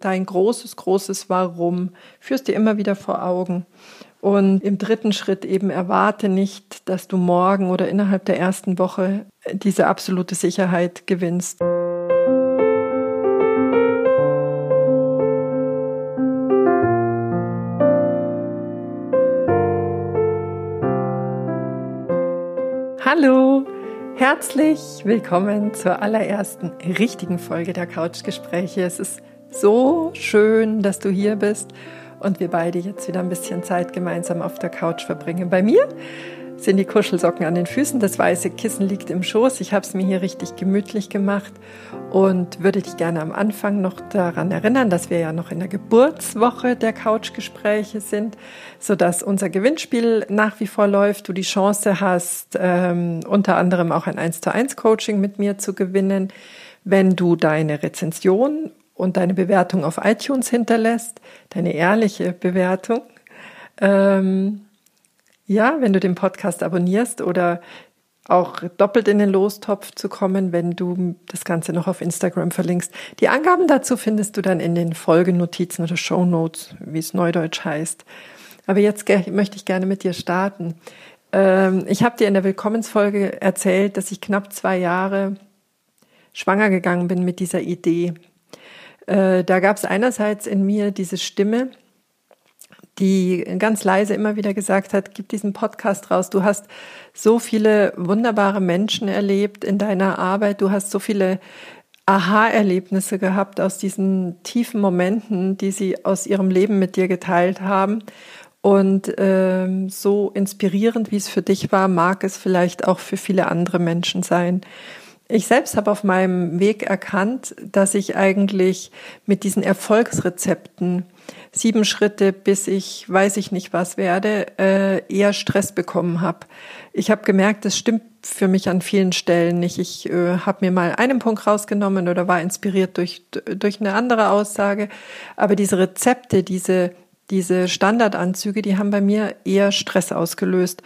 Dein großes, großes Warum führst dir immer wieder vor Augen. Und im dritten Schritt eben erwarte nicht, dass du morgen oder innerhalb der ersten Woche diese absolute Sicherheit gewinnst. Hallo, herzlich willkommen zur allerersten richtigen Folge der Couchgespräche. Es ist so schön, dass du hier bist und wir beide jetzt wieder ein bisschen Zeit gemeinsam auf der Couch verbringen. Bei mir sind die Kuschelsocken an den Füßen, das weiße Kissen liegt im Schoß. Ich habe es mir hier richtig gemütlich gemacht und würde dich gerne am Anfang noch daran erinnern, dass wir ja noch in der Geburtswoche der Couchgespräche sind, sodass unser Gewinnspiel nach wie vor läuft, du die Chance hast, ähm, unter anderem auch ein 1 zu 1 Coaching mit mir zu gewinnen, wenn du deine Rezension und deine Bewertung auf iTunes hinterlässt, deine ehrliche Bewertung. Ähm, ja, wenn du den Podcast abonnierst oder auch doppelt in den Lostopf zu kommen, wenn du das Ganze noch auf Instagram verlinkst. Die Angaben dazu findest du dann in den Folgenotizen oder Show Notes, wie es neudeutsch heißt. Aber jetzt möchte ich gerne mit dir starten. Ähm, ich habe dir in der Willkommensfolge erzählt, dass ich knapp zwei Jahre schwanger gegangen bin mit dieser Idee, äh, da gab es einerseits in mir diese Stimme, die ganz leise immer wieder gesagt hat, gib diesen Podcast raus. Du hast so viele wunderbare Menschen erlebt in deiner Arbeit. Du hast so viele Aha-Erlebnisse gehabt aus diesen tiefen Momenten, die sie aus ihrem Leben mit dir geteilt haben. Und ähm, so inspirierend, wie es für dich war, mag es vielleicht auch für viele andere Menschen sein. Ich selbst habe auf meinem Weg erkannt, dass ich eigentlich mit diesen Erfolgsrezepten sieben Schritte, bis ich weiß ich nicht was werde, äh, eher Stress bekommen habe. Ich habe gemerkt, das stimmt für mich an vielen Stellen nicht. Ich äh, habe mir mal einen Punkt rausgenommen oder war inspiriert durch, durch eine andere Aussage. Aber diese Rezepte, diese, diese Standardanzüge, die haben bei mir eher Stress ausgelöst.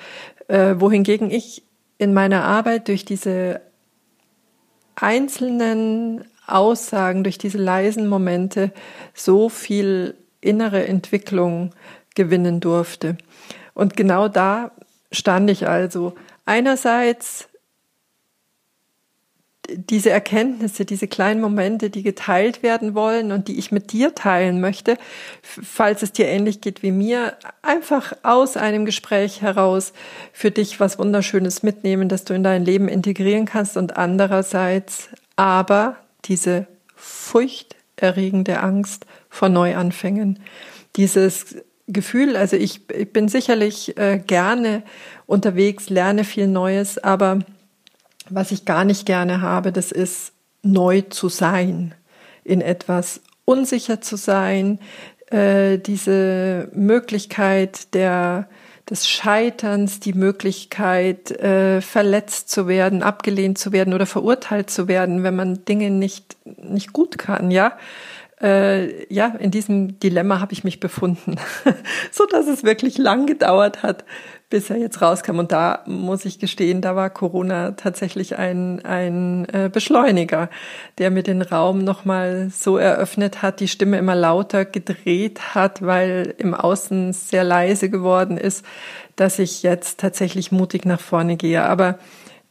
Äh, wohingegen ich in meiner Arbeit durch diese einzelnen Aussagen, durch diese leisen Momente so viel innere Entwicklung gewinnen durfte. Und genau da stand ich also. Einerseits diese Erkenntnisse, diese kleinen Momente, die geteilt werden wollen und die ich mit dir teilen möchte, falls es dir ähnlich geht wie mir, einfach aus einem Gespräch heraus für dich was Wunderschönes mitnehmen, das du in dein Leben integrieren kannst und andererseits aber diese furchterregende Angst vor Neuanfängen, dieses Gefühl, also ich, ich bin sicherlich äh, gerne unterwegs, lerne viel Neues, aber was ich gar nicht gerne habe, das ist neu zu sein, in etwas unsicher zu sein, äh, diese Möglichkeit der des Scheiterns, die Möglichkeit, äh, verletzt zu werden, abgelehnt zu werden oder verurteilt zu werden, wenn man Dinge nicht, nicht gut kann, ja. Äh, ja, in diesem Dilemma habe ich mich befunden, so dass es wirklich lang gedauert hat, bis er jetzt rauskam. Und da muss ich gestehen, da war Corona tatsächlich ein, ein äh, Beschleuniger, der mir den Raum nochmal so eröffnet hat, die Stimme immer lauter gedreht hat, weil im Außen sehr leise geworden ist, dass ich jetzt tatsächlich mutig nach vorne gehe. Aber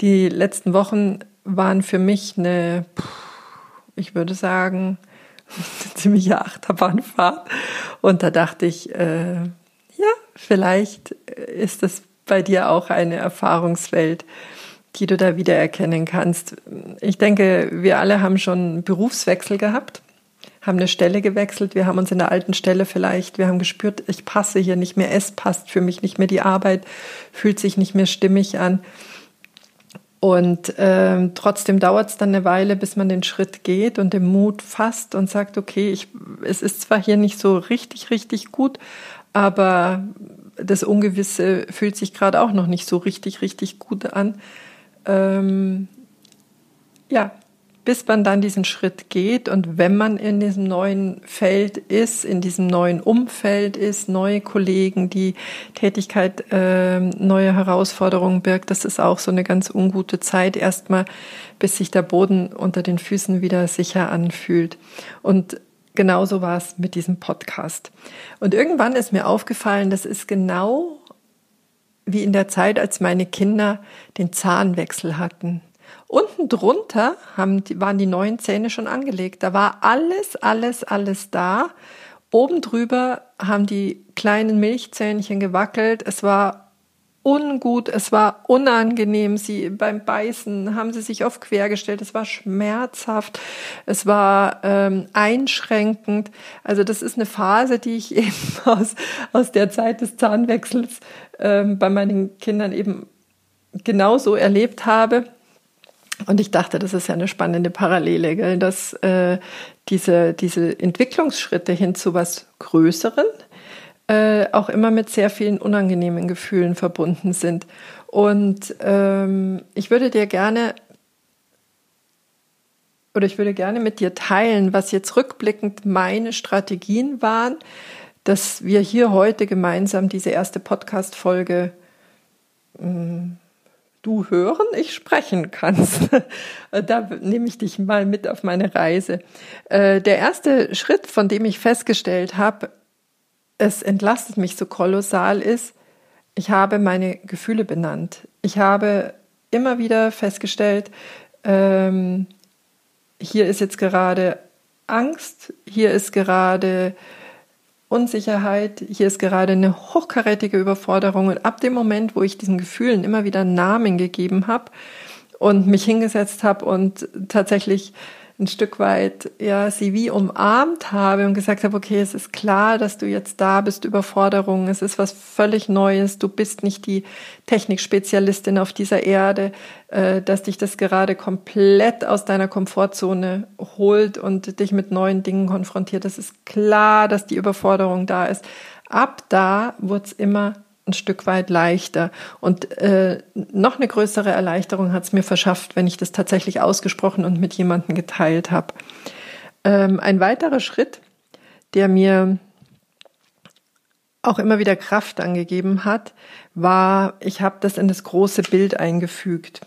die letzten Wochen waren für mich eine, ich würde sagen, eine ziemliche Achterbahnfahrt. Und da dachte ich, äh, Vielleicht ist es bei dir auch eine Erfahrungswelt, die du da wiedererkennen kannst. Ich denke, wir alle haben schon Berufswechsel gehabt, haben eine Stelle gewechselt, wir haben uns in der alten Stelle vielleicht, wir haben gespürt, ich passe hier nicht mehr, es passt für mich nicht mehr, die Arbeit fühlt sich nicht mehr stimmig an. Und äh, trotzdem dauert es dann eine Weile, bis man den Schritt geht und den Mut fasst und sagt, okay, ich, es ist zwar hier nicht so richtig, richtig gut, aber das Ungewisse fühlt sich gerade auch noch nicht so richtig, richtig gut an. Ähm, ja, bis man dann diesen Schritt geht und wenn man in diesem neuen Feld ist, in diesem neuen Umfeld ist, neue Kollegen, die Tätigkeit äh, neue Herausforderungen birgt, das ist auch so eine ganz ungute Zeit erstmal, bis sich der Boden unter den Füßen wieder sicher anfühlt. Und genauso war es mit diesem Podcast. Und irgendwann ist mir aufgefallen, das ist genau wie in der Zeit, als meine Kinder den Zahnwechsel hatten. Unten drunter haben, waren die neuen Zähne schon angelegt. Da war alles, alles, alles da. Oben drüber haben die kleinen Milchzähnchen gewackelt. Es war ungut, es war unangenehm. Sie beim Beißen haben sie sich oft quergestellt. Es war schmerzhaft, es war ähm, einschränkend. Also das ist eine Phase, die ich eben aus aus der Zeit des Zahnwechsels ähm, bei meinen Kindern eben genauso erlebt habe. Und ich dachte, das ist ja eine spannende Parallele, gell? dass äh, diese, diese Entwicklungsschritte hin zu was Größeren, äh, auch immer mit sehr vielen unangenehmen Gefühlen verbunden sind. Und ähm, ich würde dir gerne oder ich würde gerne mit dir teilen, was jetzt rückblickend meine Strategien waren, dass wir hier heute gemeinsam diese erste Podcast-Folge hm, du hören, ich sprechen kannst. da nehme ich dich mal mit auf meine Reise. Äh, der erste Schritt, von dem ich festgestellt habe, es entlastet mich so kolossal ist, ich habe meine Gefühle benannt. Ich habe immer wieder festgestellt, ähm, hier ist jetzt gerade Angst, hier ist gerade Unsicherheit, hier ist gerade eine hochkarätige Überforderung. Und ab dem Moment, wo ich diesen Gefühlen immer wieder Namen gegeben habe und mich hingesetzt habe und tatsächlich ein Stück weit ja sie wie umarmt habe und gesagt habe, okay, es ist klar, dass du jetzt da bist, Überforderung, es ist was völlig Neues, du bist nicht die Technikspezialistin auf dieser Erde, äh, dass dich das gerade komplett aus deiner Komfortzone holt und dich mit neuen Dingen konfrontiert. Es ist klar, dass die Überforderung da ist. Ab da wurde es immer ein Stück weit leichter. Und äh, noch eine größere Erleichterung hat es mir verschafft, wenn ich das tatsächlich ausgesprochen und mit jemandem geteilt habe. Ähm, ein weiterer Schritt, der mir auch immer wieder Kraft angegeben hat, war, ich habe das in das große Bild eingefügt.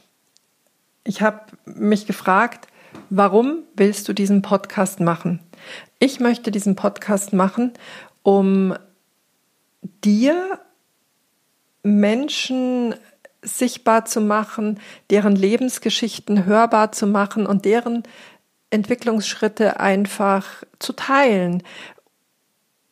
Ich habe mich gefragt, warum willst du diesen Podcast machen? Ich möchte diesen Podcast machen, um dir Menschen sichtbar zu machen, deren Lebensgeschichten hörbar zu machen und deren Entwicklungsschritte einfach zu teilen,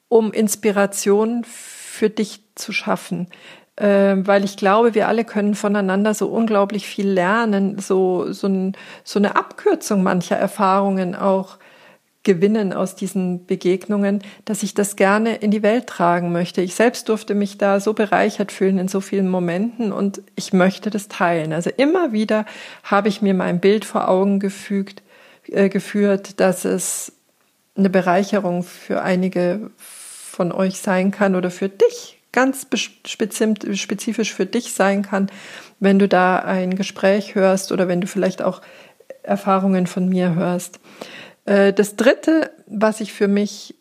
um Inspiration für dich zu schaffen. Äh, weil ich glaube, wir alle können voneinander so unglaublich viel lernen, so, so, ein, so eine Abkürzung mancher Erfahrungen auch gewinnen aus diesen Begegnungen, dass ich das gerne in die Welt tragen möchte. Ich selbst durfte mich da so bereichert fühlen in so vielen Momenten und ich möchte das teilen. Also immer wieder habe ich mir mein Bild vor Augen gefügt, äh, geführt, dass es eine Bereicherung für einige von euch sein kann oder für dich ganz spezifisch für dich sein kann, wenn du da ein Gespräch hörst oder wenn du vielleicht auch Erfahrungen von mir hörst. Äh, das dritte, was ich für mich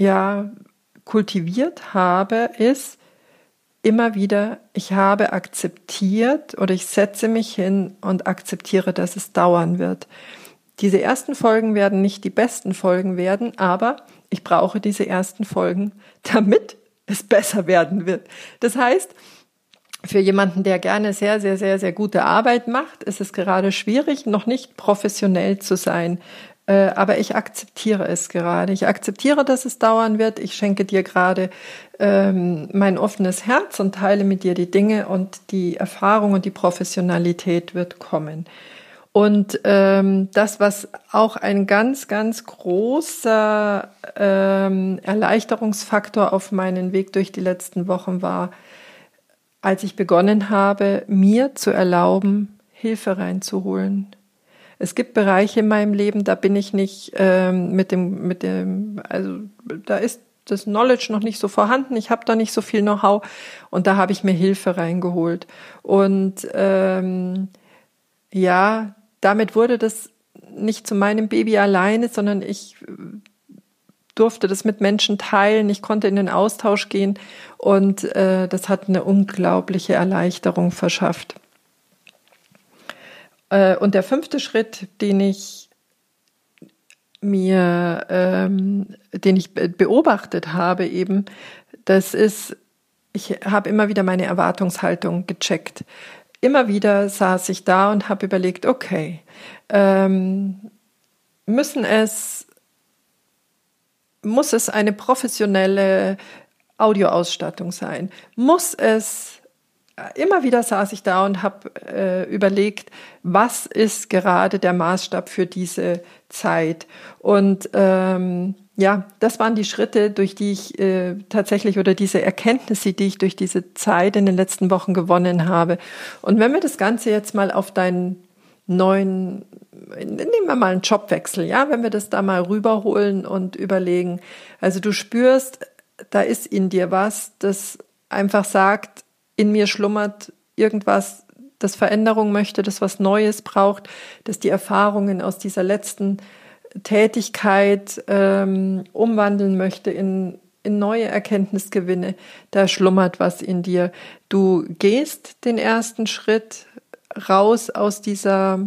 ja kultiviert habe, ist immer wieder, ich habe akzeptiert oder ich setze mich hin und akzeptiere, dass es dauern wird. Diese ersten Folgen werden nicht die besten Folgen werden, aber ich brauche diese ersten Folgen, damit es besser werden wird. Das heißt, für jemanden, der gerne sehr, sehr, sehr, sehr gute Arbeit macht, ist es gerade schwierig, noch nicht professionell zu sein. Äh, aber ich akzeptiere es gerade. Ich akzeptiere, dass es dauern wird. Ich schenke dir gerade ähm, mein offenes Herz und teile mit dir die Dinge und die Erfahrung und die Professionalität wird kommen. Und ähm, das, was auch ein ganz, ganz großer ähm, Erleichterungsfaktor auf meinen Weg durch die letzten Wochen war, als ich begonnen habe, mir zu erlauben, Hilfe reinzuholen. Es gibt Bereiche in meinem Leben, da bin ich nicht ähm, mit dem, mit dem, also da ist das Knowledge noch nicht so vorhanden, ich habe da nicht so viel Know-how und da habe ich mir Hilfe reingeholt. Und ähm, ja, damit wurde das nicht zu meinem Baby alleine, sondern ich durfte das mit Menschen teilen, ich konnte in den Austausch gehen und äh, das hat eine unglaubliche Erleichterung verschafft. Äh, und der fünfte Schritt, den ich mir, ähm, den ich beobachtet habe, eben, das ist, ich habe immer wieder meine Erwartungshaltung gecheckt. Immer wieder saß ich da und habe überlegt, okay, ähm, müssen es, muss es eine professionelle Audioausstattung sein? Muss es immer wieder saß ich da und habe äh, überlegt, was ist gerade der Maßstab für diese Zeit. Und ähm, ja, das waren die Schritte, durch die ich äh, tatsächlich oder diese Erkenntnisse, die ich durch diese Zeit in den letzten Wochen gewonnen habe. Und wenn wir das Ganze jetzt mal auf deinen neuen, nehmen wir mal einen Jobwechsel, ja, wenn wir das da mal rüberholen und überlegen. Also du spürst, da ist in dir was, das einfach sagt, in mir schlummert irgendwas, das Veränderung möchte, das was Neues braucht, das die Erfahrungen aus dieser letzten Tätigkeit ähm, umwandeln möchte in, in neue Erkenntnisgewinne. Da schlummert was in dir. Du gehst den ersten Schritt raus aus dieser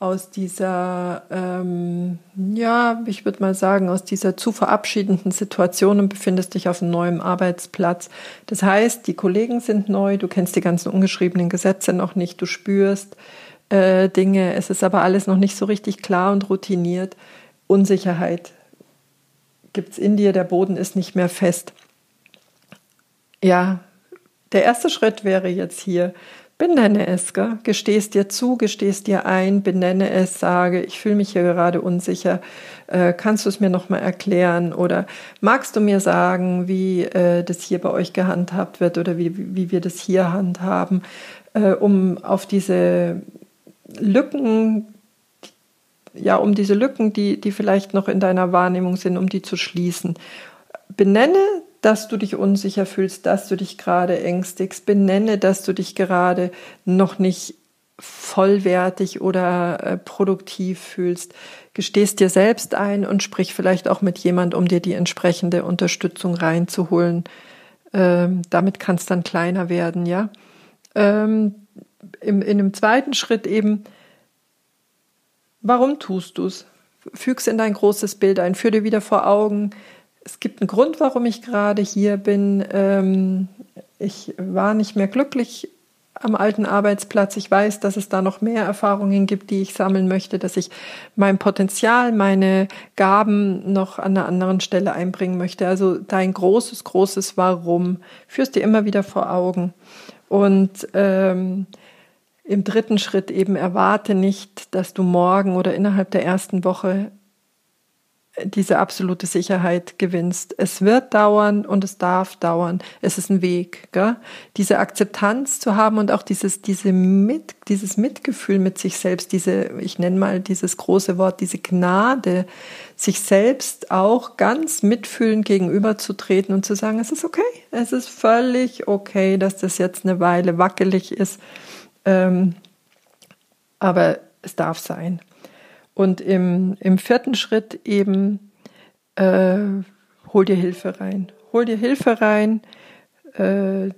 aus dieser, ähm, ja, ich würde mal sagen, aus dieser zu verabschiedenden Situation und befindest dich auf einem neuen Arbeitsplatz. Das heißt, die Kollegen sind neu, du kennst die ganzen ungeschriebenen Gesetze noch nicht, du spürst äh, Dinge, es ist aber alles noch nicht so richtig klar und routiniert. Unsicherheit gibt's in dir, der Boden ist nicht mehr fest. Ja, der erste Schritt wäre jetzt hier, Benenne es, gell? gestehst dir zu, gestehst dir ein, benenne es, sage, ich fühle mich hier gerade unsicher. Äh, kannst du es mir nochmal erklären? Oder magst du mir sagen, wie äh, das hier bei euch gehandhabt wird oder wie, wie wir das hier handhaben, äh, um auf diese Lücken, ja, um diese Lücken, die, die vielleicht noch in deiner Wahrnehmung sind, um die zu schließen. Benenne dass du dich unsicher fühlst, dass du dich gerade ängstigst. Benenne, dass du dich gerade noch nicht vollwertig oder äh, produktiv fühlst. Gestehst dir selbst ein und sprich vielleicht auch mit jemand, um dir die entsprechende Unterstützung reinzuholen. Ähm, damit kann es dann kleiner werden, ja. Ähm, im, in einem zweiten Schritt eben, warum tust du es? Füg's in dein großes Bild ein, führ dir wieder vor Augen, es gibt einen Grund, warum ich gerade hier bin. Ähm, ich war nicht mehr glücklich am alten Arbeitsplatz. Ich weiß, dass es da noch mehr Erfahrungen gibt, die ich sammeln möchte, dass ich mein Potenzial, meine Gaben noch an einer anderen Stelle einbringen möchte. Also dein großes, großes Warum führst dir immer wieder vor Augen. Und ähm, im dritten Schritt eben erwarte nicht, dass du morgen oder innerhalb der ersten Woche diese absolute Sicherheit gewinnst. Es wird dauern und es darf dauern. Es ist ein Weg, gell? diese Akzeptanz zu haben und auch dieses, diese mit, dieses Mitgefühl mit sich selbst, diese, ich nenne mal dieses große Wort, diese Gnade, sich selbst auch ganz mitfühlend gegenüberzutreten und zu sagen, es ist okay, es ist völlig okay, dass das jetzt eine Weile wackelig ist, ähm, aber es darf sein. Und im, im vierten Schritt eben, äh, hol dir Hilfe rein. Hol dir Hilfe rein. Äh,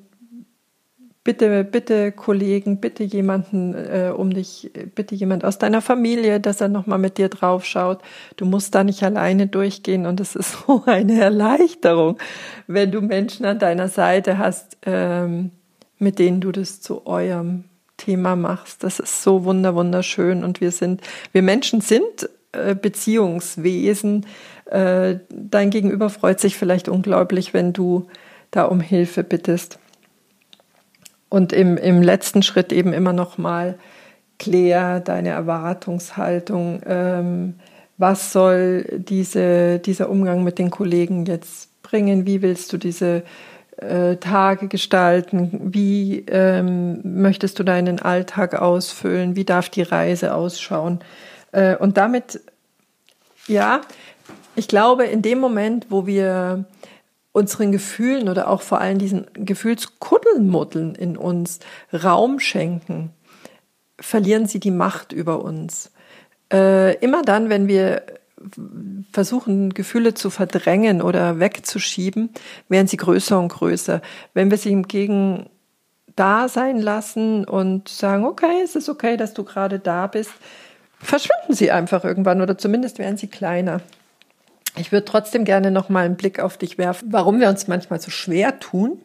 bitte, bitte Kollegen, bitte jemanden äh, um dich, bitte jemand aus deiner Familie, dass er nochmal mit dir draufschaut. Du musst da nicht alleine durchgehen und es ist so eine Erleichterung, wenn du Menschen an deiner Seite hast, ähm, mit denen du das zu eurem Thema machst. Das ist so wunder wunderschön und wir sind, wir Menschen sind äh, Beziehungswesen. Äh, dein Gegenüber freut sich vielleicht unglaublich, wenn du da um Hilfe bittest. Und im, im letzten Schritt eben immer noch mal klär deine Erwartungshaltung. Ähm, was soll diese, dieser Umgang mit den Kollegen jetzt bringen? Wie willst du diese äh, Tage gestalten? Wie ähm, möchtest du deinen Alltag ausfüllen? Wie darf die Reise ausschauen? Äh, und damit, ja, ich glaube, in dem Moment, wo wir unseren Gefühlen oder auch vor allem diesen Gefühlskuddelmuddeln in uns Raum schenken, verlieren sie die Macht über uns. Äh, immer dann, wenn wir versuchen, Gefühle zu verdrängen oder wegzuschieben, werden sie größer und größer. Wenn wir sie hingegen da sein lassen und sagen, okay, es ist okay, dass du gerade da bist, verschwinden sie einfach irgendwann oder zumindest werden sie kleiner. Ich würde trotzdem gerne noch mal einen Blick auf dich werfen, warum wir uns manchmal so schwer tun,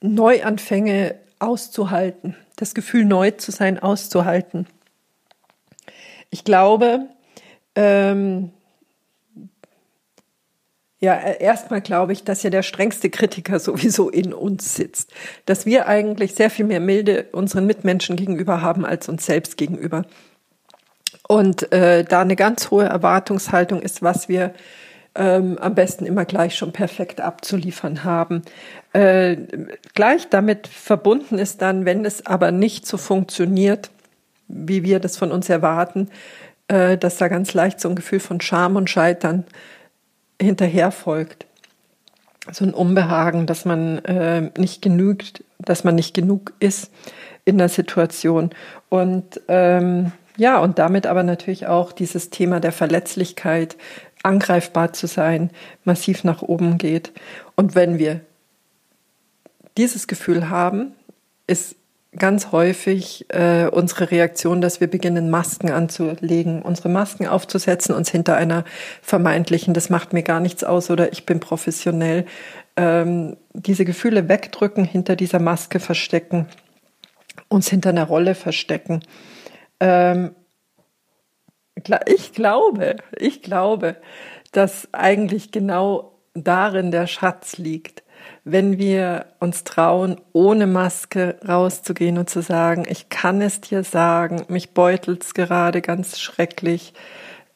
Neuanfänge auszuhalten, das Gefühl neu zu sein auszuhalten. Ich glaube, ähm, ja, erstmal glaube ich, dass ja der strengste Kritiker sowieso in uns sitzt. Dass wir eigentlich sehr viel mehr Milde unseren Mitmenschen gegenüber haben als uns selbst gegenüber. Und äh, da eine ganz hohe Erwartungshaltung ist, was wir ähm, am besten immer gleich schon perfekt abzuliefern haben. Äh, gleich damit verbunden ist dann, wenn es aber nicht so funktioniert, wie wir das von uns erwarten, äh, dass da ganz leicht so ein Gefühl von Scham und Scheitern hinterher folgt. So ein Unbehagen, dass man äh, nicht genügt, dass man nicht genug ist in der Situation. Und ähm, ja, und damit aber natürlich auch dieses Thema der Verletzlichkeit, angreifbar zu sein, massiv nach oben geht. Und wenn wir dieses Gefühl haben, ist ganz häufig äh, unsere Reaktion, dass wir beginnen, Masken anzulegen, unsere Masken aufzusetzen, uns hinter einer vermeintlichen, das macht mir gar nichts aus oder ich bin professionell, ähm, diese Gefühle wegdrücken, hinter dieser Maske verstecken, uns hinter einer Rolle verstecken. Ähm, ich glaube, ich glaube, dass eigentlich genau darin der Schatz liegt wenn wir uns trauen, ohne Maske rauszugehen und zu sagen, ich kann es dir sagen, mich beutelt's gerade ganz schrecklich,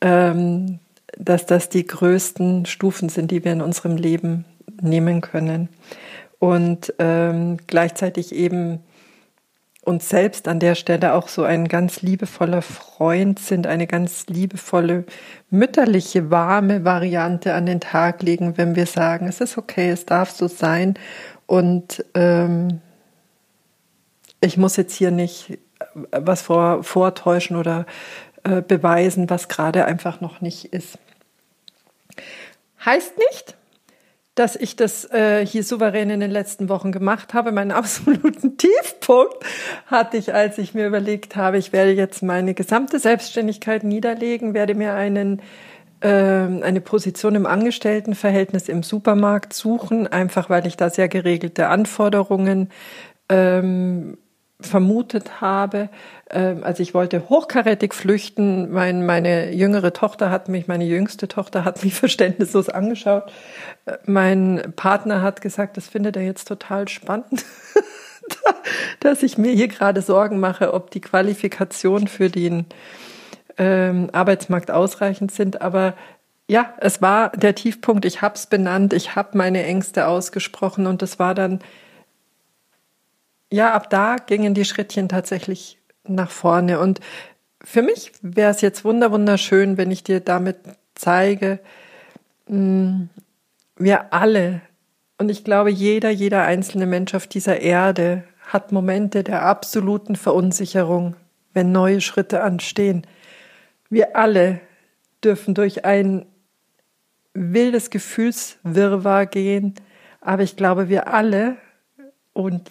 ähm, dass das die größten Stufen sind, die wir in unserem Leben nehmen können. Und ähm, gleichzeitig eben uns selbst an der Stelle auch so ein ganz liebevoller Freund sind, eine ganz liebevolle, mütterliche, warme Variante an den Tag legen, wenn wir sagen, es ist okay, es darf so sein und ähm, ich muss jetzt hier nicht was vor, vortäuschen oder äh, beweisen, was gerade einfach noch nicht ist. Heißt nicht, dass ich das äh, hier souverän in den letzten Wochen gemacht habe. Meinen absoluten Tiefpunkt hatte ich, als ich mir überlegt habe, ich werde jetzt meine gesamte Selbstständigkeit niederlegen, werde mir einen äh, eine Position im Angestelltenverhältnis im Supermarkt suchen, einfach weil ich da sehr geregelte Anforderungen ähm, vermutet habe. Ähm, also ich wollte hochkarätig flüchten. Mein, meine jüngere Tochter hat mich, meine jüngste Tochter hat mich verständnislos angeschaut. Äh, mein Partner hat gesagt, das findet er jetzt total spannend, dass ich mir hier gerade Sorgen mache, ob die Qualifikationen für den ähm, Arbeitsmarkt ausreichend sind. Aber ja, es war der Tiefpunkt. Ich habe es benannt. Ich habe meine Ängste ausgesprochen und es war dann ja, ab da gingen die Schrittchen tatsächlich nach vorne. Und für mich wäre es jetzt wunderschön, wenn ich dir damit zeige, mm, wir alle, und ich glaube, jeder, jeder einzelne Mensch auf dieser Erde hat Momente der absoluten Verunsicherung, wenn neue Schritte anstehen. Wir alle dürfen durch ein wildes Gefühlswirrwarr gehen, aber ich glaube, wir alle, und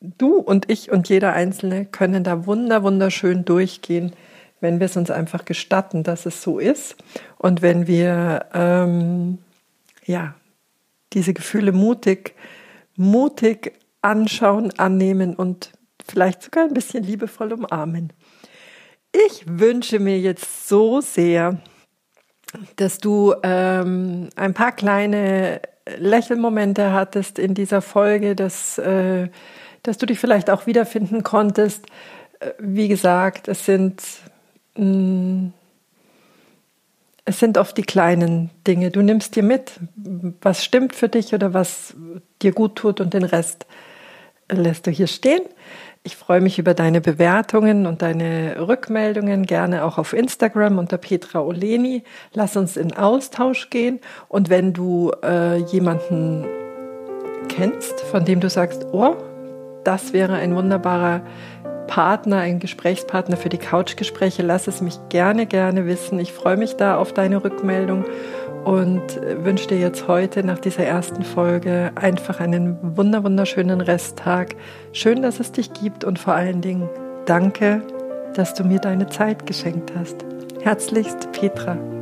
du und ich und jeder Einzelne können da wunder, wunderschön durchgehen, wenn wir es uns einfach gestatten, dass es so ist und wenn wir ähm, ja diese Gefühle mutig, mutig anschauen, annehmen und vielleicht sogar ein bisschen liebevoll umarmen. Ich wünsche mir jetzt so sehr, dass du ähm, ein paar kleine Lächelmomente hattest in dieser Folge, dass äh, dass du dich vielleicht auch wiederfinden konntest. Äh, wie gesagt, es sind, mm, es sind oft die kleinen Dinge. Du nimmst dir mit, was stimmt für dich oder was dir gut tut und den Rest lässt du hier stehen. Ich freue mich über deine Bewertungen und deine Rückmeldungen, gerne auch auf Instagram unter Petra Oleni. Lass uns in Austausch gehen. Und wenn du äh, jemanden kennst, von dem du sagst, oh, das wäre ein wunderbarer Partner, ein Gesprächspartner für die Couchgespräche. Lass es mich gerne, gerne wissen. Ich freue mich da auf deine Rückmeldung und wünsche dir jetzt heute nach dieser ersten Folge einfach einen wunderschönen Resttag. Schön, dass es dich gibt und vor allen Dingen danke, dass du mir deine Zeit geschenkt hast. Herzlichst, Petra.